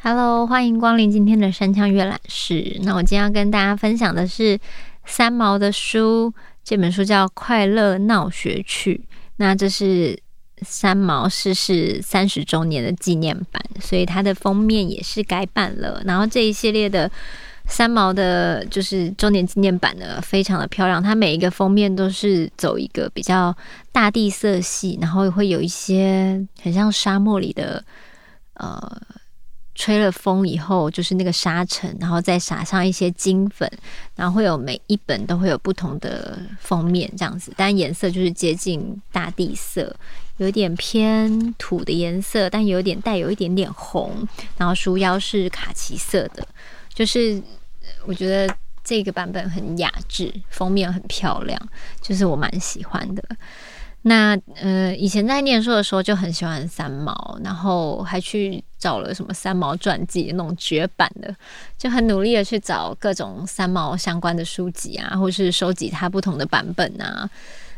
Hello，欢迎光临今天的山羌阅览室。那我今天要跟大家分享的是三毛的书，这本书叫《快乐闹学趣》。那这是三毛逝世三十周年的纪念版，所以它的封面也是改版了。然后这一系列的三毛的，就是周年纪念版的，非常的漂亮。它每一个封面都是走一个比较大地色系，然后会有一些很像沙漠里的呃。吹了风以后，就是那个沙尘，然后再撒上一些金粉，然后会有每一本都会有不同的封面这样子，但颜色就是接近大地色，有点偏土的颜色，但有点带有一点点红，然后书腰是卡其色的，就是我觉得这个版本很雅致，封面很漂亮，就是我蛮喜欢的。那呃，以前在念书的时候就很喜欢三毛，然后还去找了什么三毛传记那种绝版的，就很努力的去找各种三毛相关的书籍啊，或是收集他不同的版本啊。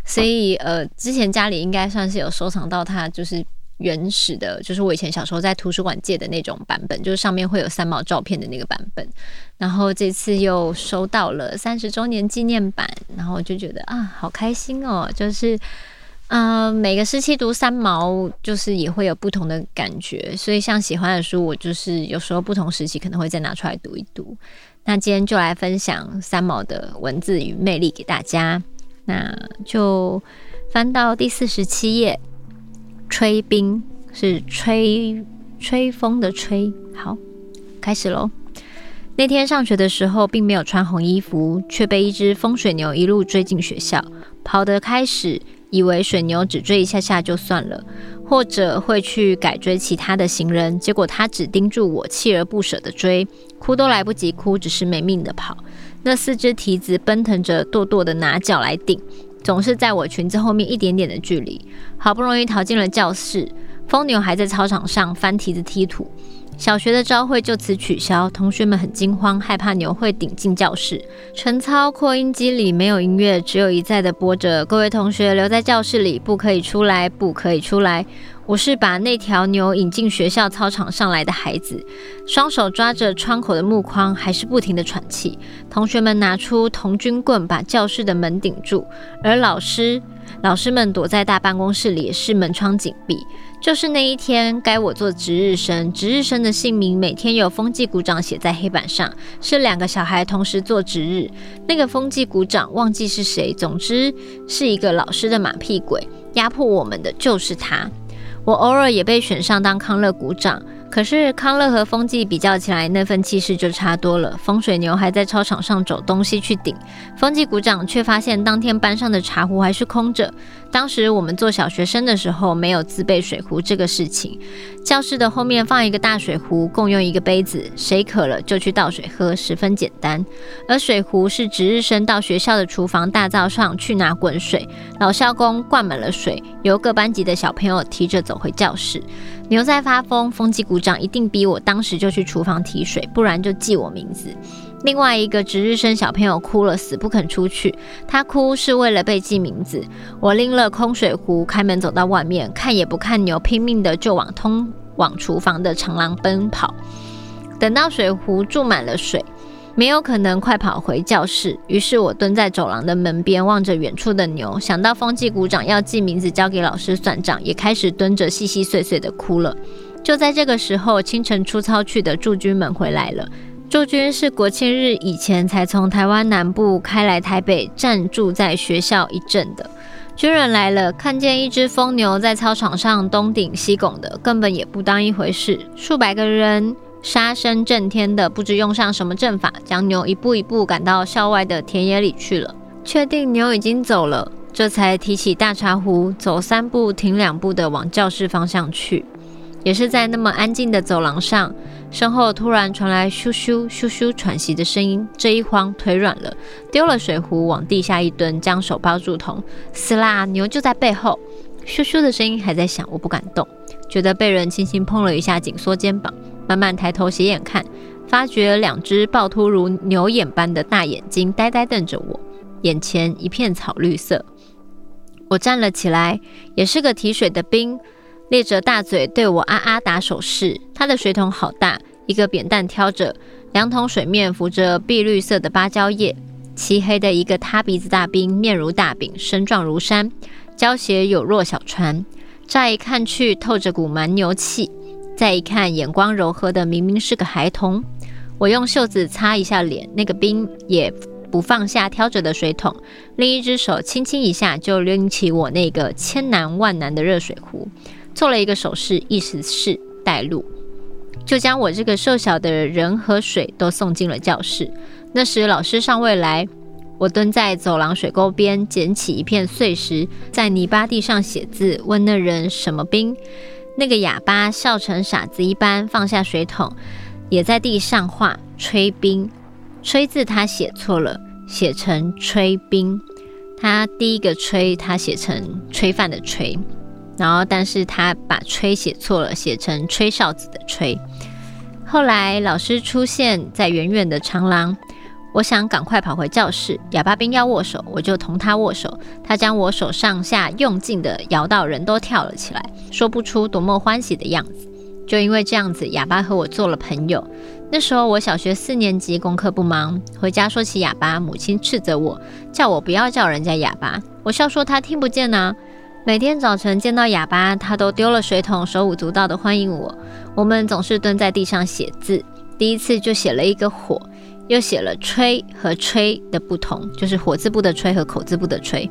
所以呃，之前家里应该算是有收藏到他就是原始的，就是我以前小时候在图书馆借的那种版本，就是上面会有三毛照片的那个版本。然后这次又收到了三十周年纪念版，然后就觉得啊，好开心哦，就是。嗯、呃，每个时期读三毛，就是也会有不同的感觉，所以像喜欢的书，我就是有时候不同时期可能会再拿出来读一读。那今天就来分享三毛的文字与魅力给大家。那就翻到第四十七页，吹冰是吹吹风的吹。好，开始喽。那天上学的时候，并没有穿红衣服，却被一只风水牛一路追进学校，跑得开始。以为水牛只追一下下就算了，或者会去改追其他的行人，结果他只盯住我，锲而不舍地追，哭都来不及哭，只是没命地跑。那四只蹄子奔腾着，跺跺地拿脚来顶，总是在我裙子后面一点点的距离。好不容易逃进了教室，疯牛还在操场上翻蹄子踢土。小学的招会就此取消，同学们很惊慌，害怕牛会顶进教室。晨操扩音机里没有音乐，只有一再的播着：“各位同学留在教室里，不可以出来，不可以出来。”我是把那条牛引进学校操场上来的孩子，双手抓着窗口的木框，还是不停地喘气。同学们拿出童军棍，把教室的门顶住，而老师，老师们躲在大办公室里，也是门窗紧闭。就是那一天，该我做值日生。值日生的姓名每天由风纪股长写在黑板上，是两个小孩同时做值日。那个风纪股长忘记是谁，总之是一个老师的马屁鬼，压迫我们的就是他。我偶尔也被选上当康乐股长。可是康乐和风纪比较起来，那份气势就差多了。风水牛还在操场上走东西去顶，风纪鼓掌却发现当天班上的茶壶还是空着。当时我们做小学生的时候，没有自备水壶这个事情。教室的后面放一个大水壶，共用一个杯子，谁渴了就去倒水喝，十分简单。而水壶是值日生到学校的厨房大灶上去拿滚水，老校工灌满了水，由各班级的小朋友提着走回教室。牛在发疯，风纪股长一定逼我当时就去厨房提水，不然就记我名字。另外一个值日生小朋友哭了，死不肯出去。他哭是为了被记名字。我拎了空水壶，开门走到外面，看也不看牛，拼命的就往通往厨房的长廊奔跑。等到水壶注满了水。没有可能快跑回教室，于是我蹲在走廊的门边，望着远处的牛，想到风纪股长要记名字交给老师算账，也开始蹲着细细碎碎的哭了。就在这个时候，清晨出操去的驻军们回来了。驻军是国庆日以前才从台湾南部开来台北暂住在学校一阵的军人来了，看见一只疯牛在操场上东顶西拱的，根本也不当一回事，数百个人。杀声震天的，不知用上什么阵法，将牛一步一步赶到校外的田野里去了。确定牛已经走了，这才提起大茶壶，走三步停两步的往教室方向去。也是在那么安静的走廊上，身后突然传来咻咻咻咻喘息的声音。这一慌，腿软了，丢了水壶，往地下一蹲，将手抱住头。死啦！牛就在背后。咻咻的声音还在响，我不敢动，觉得被人轻轻碰了一下，紧缩肩膀。慢慢抬头斜眼看，发觉两只暴突如牛眼般的大眼睛呆呆瞪着我，眼前一片草绿色。我站了起来，也是个提水的兵，咧着大嘴对我啊啊打手势。他的水桶好大，一个扁担挑着，两桶水面浮着碧绿色的芭蕉叶。漆黑的一个塌鼻子大兵，面如大饼，身壮如山，胶鞋有若小船。乍一看去，透着股蛮牛气；再一看，眼光柔和的，明明是个孩童。我用袖子擦一下脸，那个兵也不放下挑着的水桶，另一只手轻轻一下就拎起我那个千难万难的热水壶，做了一个手势，意思是带路，就将我这个瘦小的人和水都送进了教室。那时老师尚未来，我蹲在走廊水沟边，捡起一片碎石，在泥巴地上写字，问那人什么兵。那个哑巴笑成傻子一般，放下水桶，也在地上画“吹冰。吹字他写错了，写成吹冰。他第一个吹，他写成吹饭的吹，然后但是他把吹写错了，写成吹哨子的吹。后来老师出现在远远的长廊，我想赶快跑回教室。哑巴兵要握手，我就同他握手。他将我手上下用劲地摇到人都跳了起来，说不出多么欢喜的样子。就因为这样子，哑巴和我做了朋友。那时候我小学四年级，功课不忙，回家说起哑巴，母亲斥责我，叫我不要叫人家哑巴。我笑说他听不见呢。每天早晨见到哑巴，他都丢了水桶，手舞足蹈地欢迎我。我们总是蹲在地上写字，第一次就写了一个火，又写了吹和吹的不同，就是火字部的吹和口字部的吹。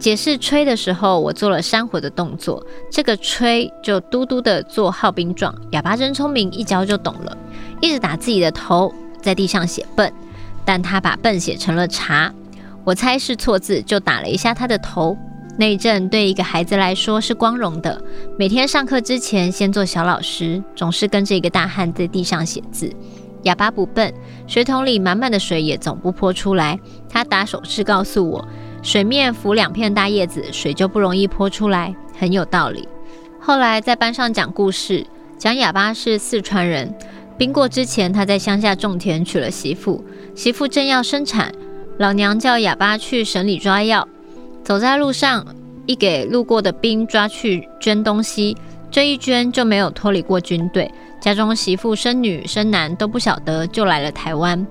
解释吹的时候，我做了山火的动作，这个吹就嘟嘟的做号兵状。哑巴真聪明，一教就懂了，一直打自己的头，在地上写笨，但他把笨写成了茶。我猜是错字，就打了一下他的头。那一阵对一个孩子来说是光荣的，每天上课之前先做小老师，总是跟着一个大汉在地上写字。哑巴不笨，水桶里满满的水也总不泼出来。他打手势告诉我。水面浮两片大叶子，水就不容易泼出来，很有道理。后来在班上讲故事，讲哑巴是四川人。兵过之前，他在乡下种田，娶了媳妇。媳妇正要生产，老娘叫哑巴去省里抓药。走在路上，一给路过的兵抓去捐东西，这一捐就没有脱离过军队。家中媳妇生女生男都不晓得，就来了台湾。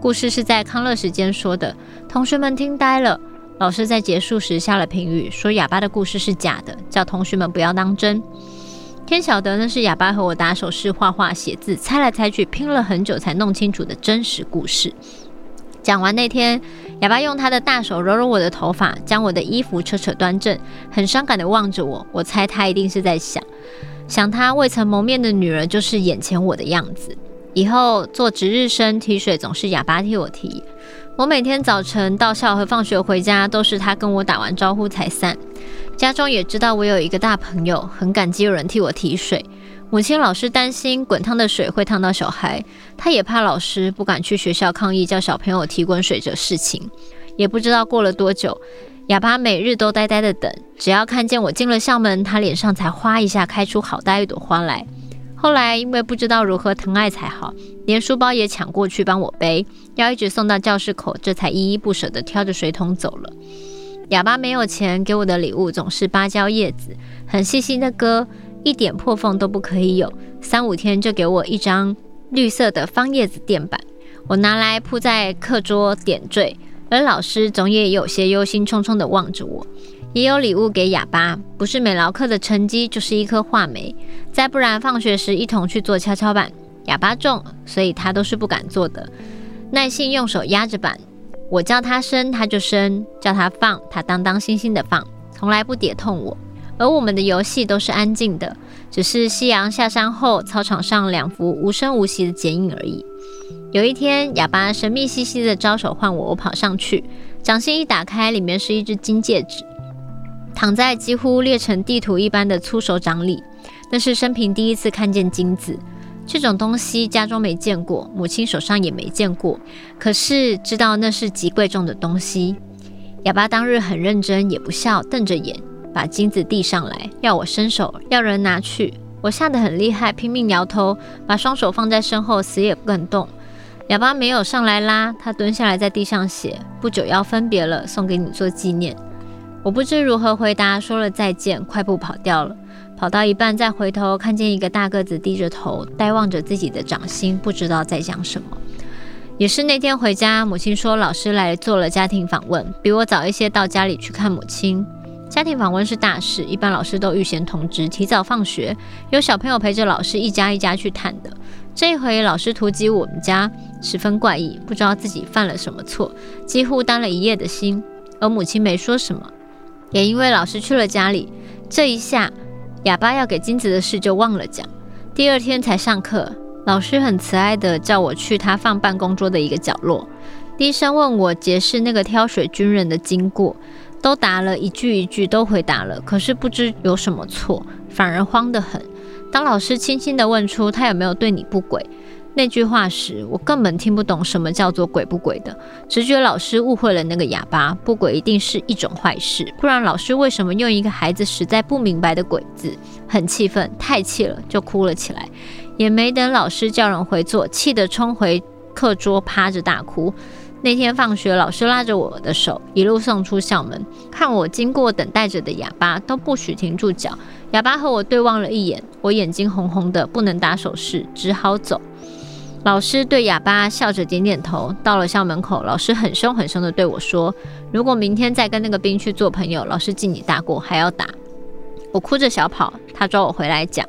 故事是在康乐时间说的，同学们听呆了。老师在结束时下了评语，说哑巴的故事是假的，叫同学们不要当真。天晓得那是哑巴和我打手势、画画、写字，猜来猜去，拼了很久才弄清楚的真实故事。讲完那天，哑巴用他的大手揉揉我的头发，将我的衣服扯扯端正，很伤感地望着我。我猜他一定是在想，想他未曾谋面的女儿就是眼前我的样子。以后做值日生提水，总是哑巴替我提。我每天早晨到校和放学回家，都是他跟我打完招呼才散。家中也知道我有一个大朋友，很感激有人替我提水。母亲老是担心滚烫的水会烫到小孩，她也怕老师不敢去学校抗议叫小朋友提滚水这事情。也不知道过了多久，哑巴每日都呆呆的等，只要看见我进了校门，他脸上才哗一下开出好大一朵花来。后来因为不知道如何疼爱才好，连书包也抢过去帮我背，要一直送到教室口，这才依依不舍地挑着水桶走了。哑巴没有钱，给我的礼物总是芭蕉叶子，很细心的割，一点破缝都不可以有。三五天就给我一张绿色的方叶子垫板，我拿来铺在课桌点缀，而老师总也有些忧心忡忡地望着我。也有礼物给哑巴，不是美劳课的成绩，就是一颗画梅。再不然，放学时一同去做跷跷板。哑巴重，所以他都是不敢做的，耐心用手压着板。我叫他伸，他就伸；叫他放，他当当心心的放，从来不跌痛我。而我们的游戏都是安静的，只是夕阳下山后，操场上两幅无声无息的剪影而已。有一天，哑巴神秘兮兮的招手唤我，我跑上去，掌心一打开，里面是一只金戒指。躺在几乎裂成地图一般的粗手掌里，那是生平第一次看见金子。这种东西家中没见过，母亲手上也没见过，可是知道那是极贵重的东西。哑巴当日很认真，也不笑，瞪着眼，把金子递上来，要我伸手，要人拿去。我吓得很厉害，拼命摇头，把双手放在身后，死也不肯动。哑巴没有上来拉，他蹲下来在地上写：“不久要分别了，送给你做纪念。”我不知如何回答，说了再见，快步跑掉了。跑到一半再回头，看见一个大个子低着头，呆望着自己的掌心，不知道在讲什么。也是那天回家，母亲说老师来做了家庭访问，比我早一些到家里去看母亲。家庭访问是大事，一般老师都预先通知，提早放学，有小朋友陪着老师一家一家去探的。这一回老师突击我们家，十分怪异，不知道自己犯了什么错，几乎担了一夜的心。而母亲没说什么，也因为老师去了家里，这一下哑巴要给金子的事就忘了讲。第二天才上课，老师很慈爱地叫我去他放办公桌的一个角落，低声问我解释那个挑水军人的经过，都答了一句一句都回答了，可是不知有什么错，反而慌得很。当老师轻轻地问出他有没有对你不轨那句话时，我根本听不懂什么叫做鬼不轨的，直觉老师误会了那个哑巴，不轨一定是一种坏事，不然老师为什么用一个孩子实在不明白的鬼字？很气愤，太气了，就哭了起来，也没等老师叫人回座，气得冲回课桌趴着大哭。那天放学，老师拉着我的手，一路送出校门。看我经过等待着的哑巴，都不许停住脚。哑巴和我对望了一眼，我眼睛红红的，不能打手势，只好走。老师对哑巴笑着点点头。到了校门口，老师很凶很凶地对我说：“如果明天再跟那个兵去做朋友，老师记你大过，还要打。”我哭着小跑，他抓我回来讲：“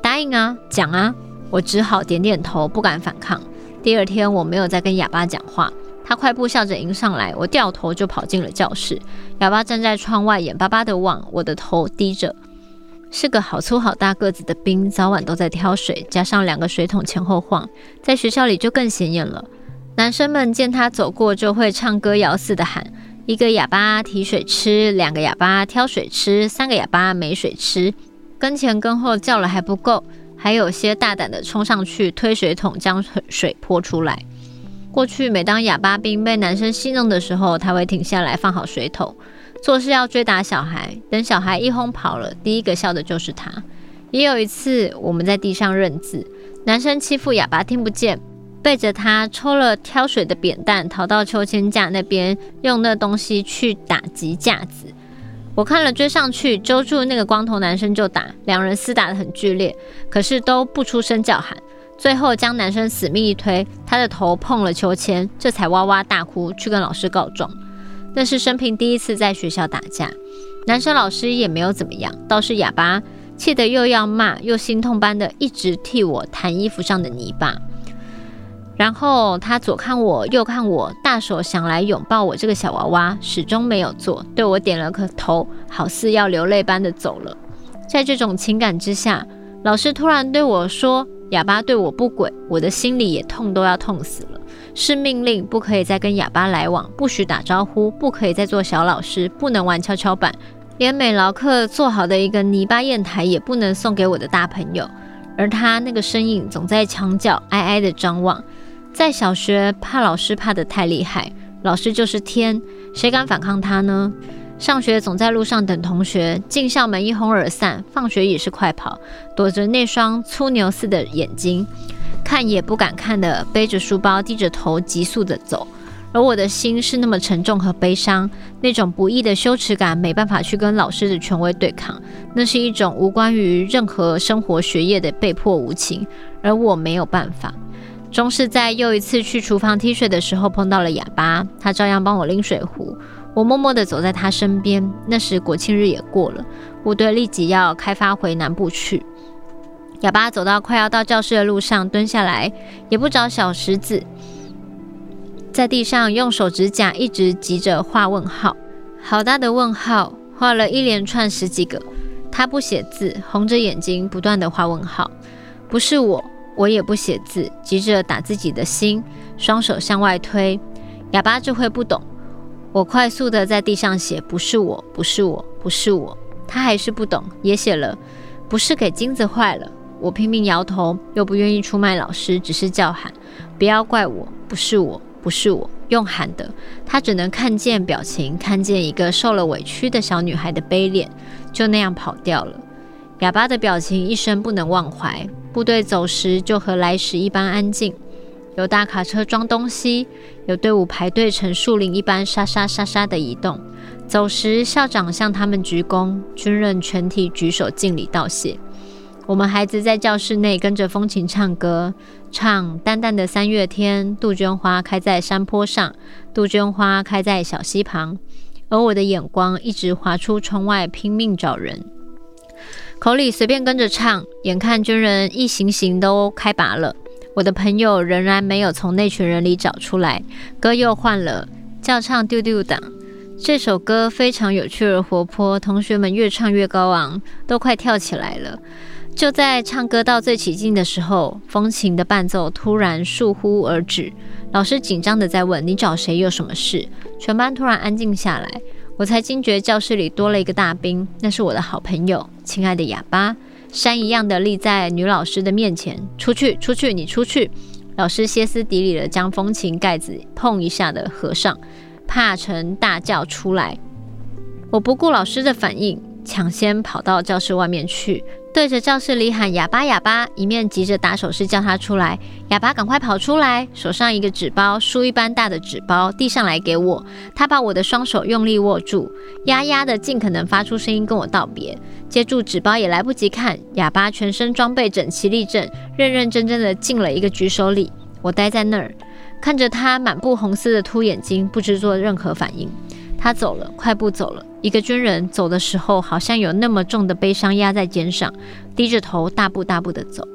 答应啊，讲啊。”我只好点点头，不敢反抗。第二天，我没有再跟哑巴讲话。他快步笑着迎上来，我掉头就跑进了教室。哑巴站在窗外，眼巴巴地望，我的头低着。是个好粗好大个子的兵，早晚都在挑水，加上两个水桶前后晃，在学校里就更显眼了。男生们见他走过，就会唱歌谣似的喊：一个哑巴提水吃，两个哑巴挑水吃，三个哑巴没水吃。跟前跟后叫了还不够，还有些大胆的冲上去推水桶，将水泼出来。过去，每当哑巴兵被男生戏弄的时候，他会停下来放好水桶，做事要追打小孩。等小孩一哄跑了，第一个笑的就是他。也有一次，我们在地上认字，男生欺负哑巴听不见，背着他抽了挑水的扁担，逃到秋千架那边，用那东西去打击架子。我看了，追上去揪住那个光头男生就打，两人厮打得很剧烈，可是都不出声叫喊。最后将男生死命一推，他的头碰了秋千，这才哇哇大哭，去跟老师告状。那是生平第一次在学校打架，男生老师也没有怎么样，倒是哑巴气得又要骂又心痛般的一直替我弹衣服上的泥巴。然后他左看我右看我，大手想来拥抱我这个小娃娃，始终没有做，对我点了个头，好似要流泪般的走了。在这种情感之下，老师突然对我说。哑巴对我不轨，我的心里也痛，都要痛死了。是命令，不可以再跟哑巴来往，不许打招呼，不可以再做小老师，不能玩跷跷板，连美劳课做好的一个泥巴砚台也不能送给我的大朋友。而他那个身影总在墙角哀哀地张望。在小学，怕老师怕得太厉害，老师就是天，谁敢反抗他呢？上学总在路上等同学，进校门一哄而散，放学也是快跑，躲着那双粗牛似的眼睛，看也不敢看的，背着书包，低着头，急速的走。而我的心是那么沉重和悲伤，那种不易的羞耻感，没办法去跟老师的权威对抗，那是一种无关于任何生活学业的被迫无情，而我没有办法。终是在又一次去厨房踢水的时候碰到了哑巴，他照样帮我拎水壶。我默默地走在他身边。那时国庆日也过了，部队立即要开发回南部去。哑巴走到快要到教室的路上，蹲下来，也不找小石子，在地上用手指甲一直急着画问号，好大的问号，画了一连串十几个。他不写字，红着眼睛不断地画问号。不是我，我也不写字，急着打自己的心，双手向外推。哑巴这会不懂。我快速地在地上写：“不是我，不是我，不是我。”他还是不懂，也写了：“不是给金子坏了。”我拼命摇头，又不愿意出卖老师，只是叫喊：“不要怪我，不是我，不是我。”用喊的，他只能看见表情，看见一个受了委屈的小女孩的悲脸，就那样跑掉了。哑巴的表情一生不能忘怀。部队走时就和来时一般安静，有大卡车装东西，有队伍排队成树林一般沙沙沙沙的移动。走时，校长向他们鞠躬，军人全体举手敬礼道谢。我们孩子在教室内跟着风琴唱歌，唱淡淡的三月天，杜鹃花开在山坡上，杜鹃花开在小溪旁。而我的眼光一直滑出窗外，拼命找人，口里随便跟着唱。眼看军人一行行都开拔了，我的朋友仍然没有从那群人里找出来。歌又换了，叫唱丢丢当。这首歌非常有趣而活泼，同学们越唱越高昂，都快跳起来了。就在唱歌到最起劲的时候，风琴的伴奏突然倏忽而止。老师紧张地在问：“你找谁？有什么事？”全班突然安静下来，我才惊觉教室里多了一个大兵，那是我的好朋友，亲爱的哑巴，山一样的立在女老师的面前。出去，出去，你出去！老师歇斯底里的将风琴盖子碰一下的合上，怕成大叫出来。我不顾老师的反应，抢先跑到教室外面去。对着教室里喊“哑巴，哑巴”，一面急着打手势叫他出来。哑巴赶快跑出来，手上一个纸包，书一般大的纸包递上来给我。他把我的双手用力握住，压压的尽可能发出声音跟我道别。接住纸包也来不及看，哑巴全身装备整齐立正，认认真真的进了一个举手礼。我呆在那儿，看着他满布红丝的凸眼睛，不知做任何反应。他走了，快步走了。一个军人走的时候，好像有那么重的悲伤压在肩上，低着头，大步大步地走。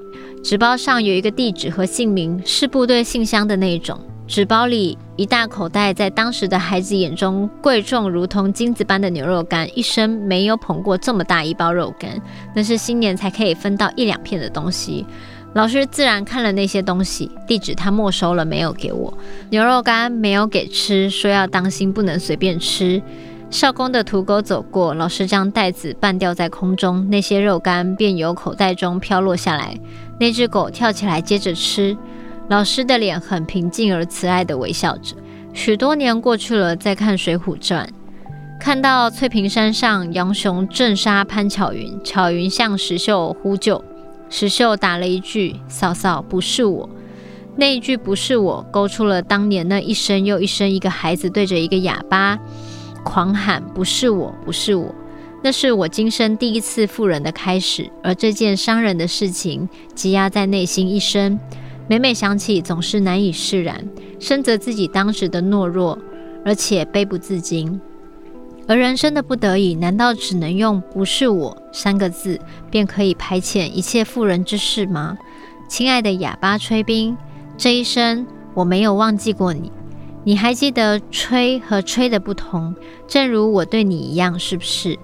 纸包上有一个地址和姓名，是部队信箱的那种。纸包里一大口袋，在当时的孩子眼中贵重如同金子般的牛肉干，一生没有捧过这么大一包肉干，那是新年才可以分到一两片的东西。老师自然看了那些东西，地址他没收了，没有给我。牛肉干没有给吃，说要当心，不能随便吃。少工的土狗走过，老师将袋子半吊在空中，那些肉干便由口袋中飘落下来。那只狗跳起来接着吃。老师的脸很平静而慈爱地微笑着。许多年过去了，再看《水浒传》，看到翠屏山上杨雄正杀潘巧云，巧云向石秀呼救。石秀打了一句：“嫂嫂，不是我。”那一句“不是我”，勾出了当年那一声又一声，一个孩子对着一个哑巴狂喊：“不是我，不是我。”那是我今生第一次富人的开始，而这件伤人的事情积压在内心一生，每每想起，总是难以释然，深责自己当时的懦弱，而且悲不自禁。而人生的不得已，难道只能用“不是我”三个字便可以排遣一切妇人之事吗？亲爱的哑巴崔斌，这一生我没有忘记过你。你还记得“吹”和“吹”的不同，正如我对你一样，是不是？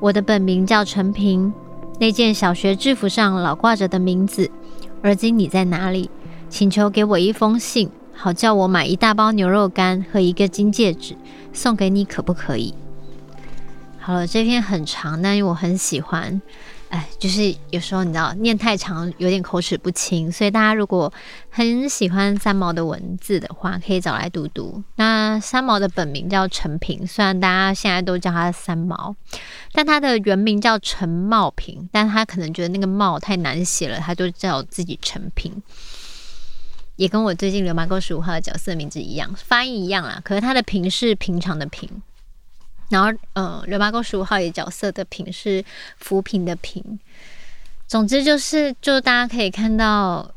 我的本名叫陈平，那件小学制服上老挂着的名字。而今你在哪里？请求给我一封信，好叫我买一大包牛肉干和一个金戒指送给你，可不可以？好了，这篇很长，但因为我很喜欢，哎，就是有时候你知道念太长有点口齿不清，所以大家如果很喜欢三毛的文字的话，可以找来读读。那三毛的本名叫陈平，虽然大家现在都叫他三毛，但他的原名叫陈茂平，但他可能觉得那个茂太难写了，他就叫自己陈平，也跟我最近《流氓沟十五号》的角色名字一样，发音一样啦，可是他的平是平常的平。然后，呃，《流麻沟十五号》也角色的“平”是扶贫的“贫”。总之就是，就大家可以看到，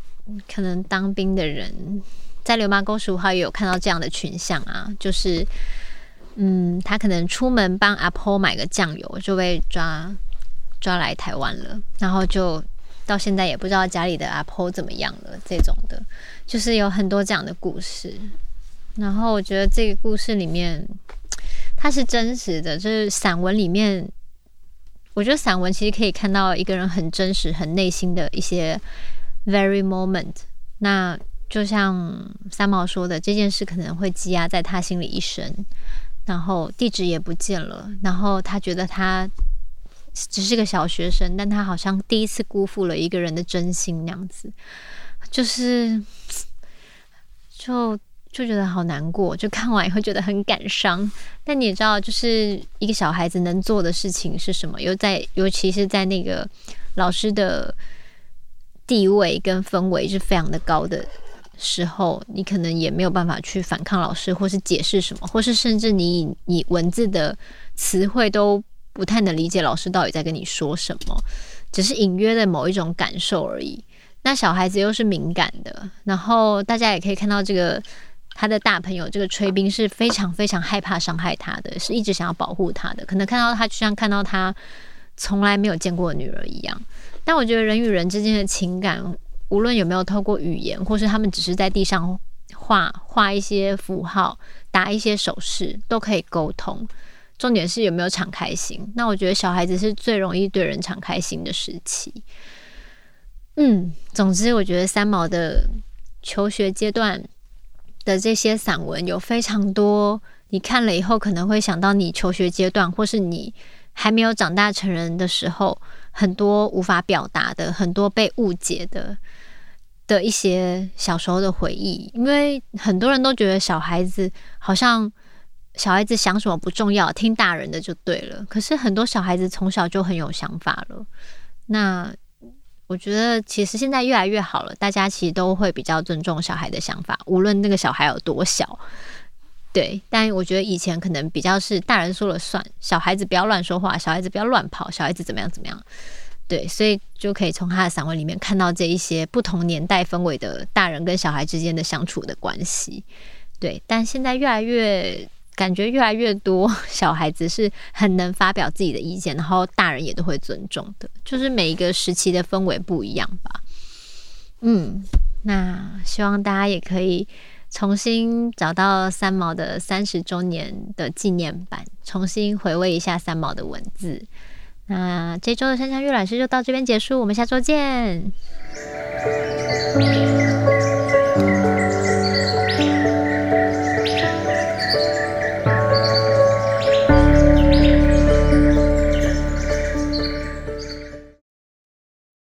可能当兵的人在《流麻沟十五号》也有看到这样的群像啊，就是，嗯，他可能出门帮阿婆买个酱油，就被抓抓来台湾了，然后就到现在也不知道家里的阿婆怎么样了，这种的，就是有很多这样的故事。然后我觉得这个故事里面。它是真实的，就是散文里面，我觉得散文其实可以看到一个人很真实、很内心的一些 very moment。那就像三毛说的，这件事可能会积压在他心里一生，然后地址也不见了，然后他觉得他只是个小学生，但他好像第一次辜负了一个人的真心那样子，就是就。就觉得好难过，就看完以后觉得很感伤。但你也知道，就是一个小孩子能做的事情是什么？又在，尤其是在那个老师的地位跟氛围是非常的高的时候，你可能也没有办法去反抗老师，或是解释什么，或是甚至你你文字的词汇都不太能理解老师到底在跟你说什么，只是隐约的某一种感受而已。那小孩子又是敏感的，然后大家也可以看到这个。他的大朋友这个崔彬是非常非常害怕伤害他的，是一直想要保护他的。可能看到他就像看到他从来没有见过的女儿一样。但我觉得人与人之间的情感，无论有没有透过语言，或是他们只是在地上画画一些符号、打一些手势，都可以沟通。重点是有没有敞开心。那我觉得小孩子是最容易对人敞开心的时期。嗯，总之我觉得三毛的求学阶段。的这些散文有非常多，你看了以后可能会想到你求学阶段，或是你还没有长大成人的时候，很多无法表达的，很多被误解的的一些小时候的回忆。因为很多人都觉得小孩子好像小孩子想什么不重要，听大人的就对了。可是很多小孩子从小就很有想法了。那我觉得其实现在越来越好了，大家其实都会比较尊重小孩的想法，无论那个小孩有多小，对。但我觉得以前可能比较是大人说了算，小孩子不要乱说话，小孩子不要乱跑，小孩子怎么样怎么样，对。所以就可以从他的散文里面看到这一些不同年代氛围的大人跟小孩之间的相处的关系，对。但现在越来越。感觉越来越多 小孩子是很能发表自己的意见，然后大人也都会尊重的，就是每一个时期的氛围不一样吧。嗯，那希望大家也可以重新找到三毛的三十周年的纪念版，重新回味一下三毛的文字。那这周的山下阅览室就到这边结束，我们下周见。